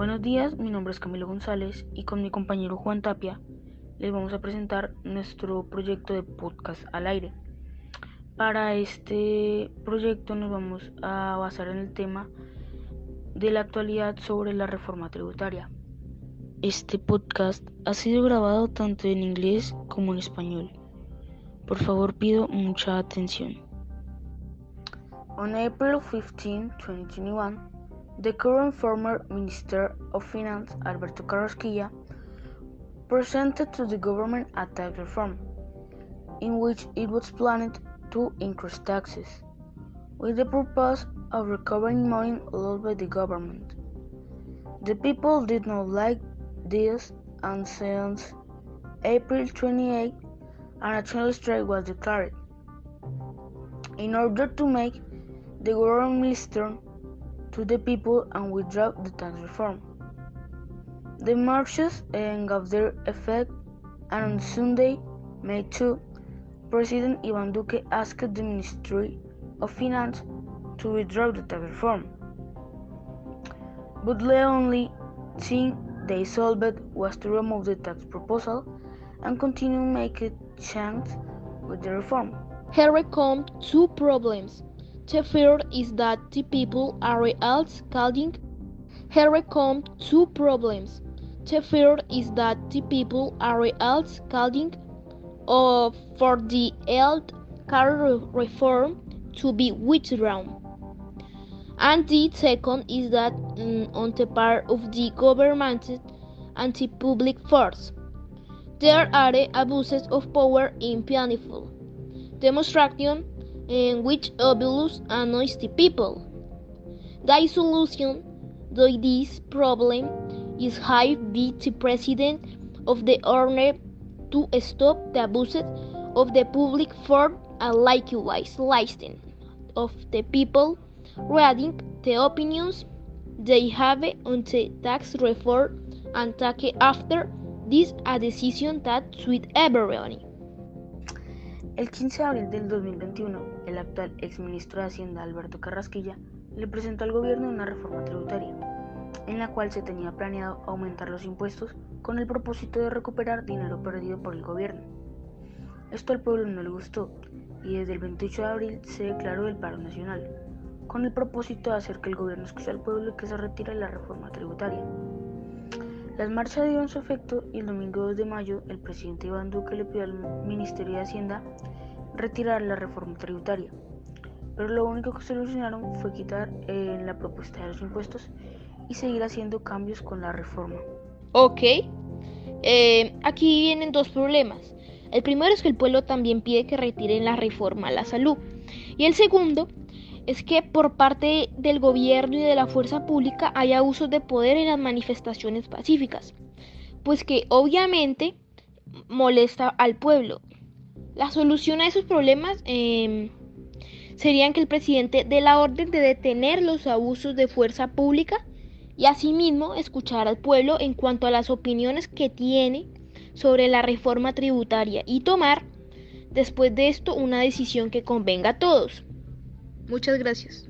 Buenos días, mi nombre es Camilo González y con mi compañero Juan Tapia les vamos a presentar nuestro proyecto de podcast al aire. Para este proyecto nos vamos a basar en el tema de la actualidad sobre la reforma tributaria. Este podcast ha sido grabado tanto en inglés como en español. Por favor pido mucha atención. On April 15, 2021, the current former Minister of Finance, Alberto Carrasquilla, presented to the government a tax reform, in which it was planned to increase taxes, with the purpose of recovering money lost by the government. The people did not like this, and since April 28, a national strike was declared. In order to make the government listen to the people and withdraw the tax reform. The marches gave their effect, and on Sunday, May 2, President Ivan Duque asked the Ministry of Finance to withdraw the tax reform. But the only thing they solved was to remove the tax proposal and continue making changes with the reform. Here come two problems. The first is that the people are else calling. Here come two problems. The first is that the people are else calling uh, for the health care reform to be withdrawn. And the second is that mm, on the part of the government and the public force, there are abuses of power in painful demonstration which abuse annoys the people. The solution to this problem is have the president of the owner to stop the abuses of the public force and likewise listen of the people reading the opinions they have on the tax reform and take after this a decision that suit everyone. El 15 de abril del 2021, el actual exministro de Hacienda Alberto Carrasquilla le presentó al gobierno una reforma tributaria, en la cual se tenía planeado aumentar los impuestos con el propósito de recuperar dinero perdido por el gobierno. Esto al pueblo no le gustó y desde el 28 de abril se declaró el paro nacional, con el propósito de hacer que el gobierno escuche al pueblo y que se retire la reforma tributaria. Las marchas dieron su efecto y el domingo 2 de mayo el presidente Iván Duque le pidió al Ministerio de Hacienda retirar la reforma tributaria. Pero lo único que solucionaron fue quitar eh, la propuesta de los impuestos y seguir haciendo cambios con la reforma. Ok, eh, aquí vienen dos problemas. El primero es que el pueblo también pide que retiren la reforma a la salud. Y el segundo es que por parte del gobierno y de la fuerza pública hay abusos de poder en las manifestaciones pacíficas, pues que obviamente molesta al pueblo. La solución a esos problemas eh, serían que el presidente dé la orden de detener los abusos de fuerza pública y asimismo escuchar al pueblo en cuanto a las opiniones que tiene sobre la reforma tributaria y tomar después de esto una decisión que convenga a todos. Muchas gracias.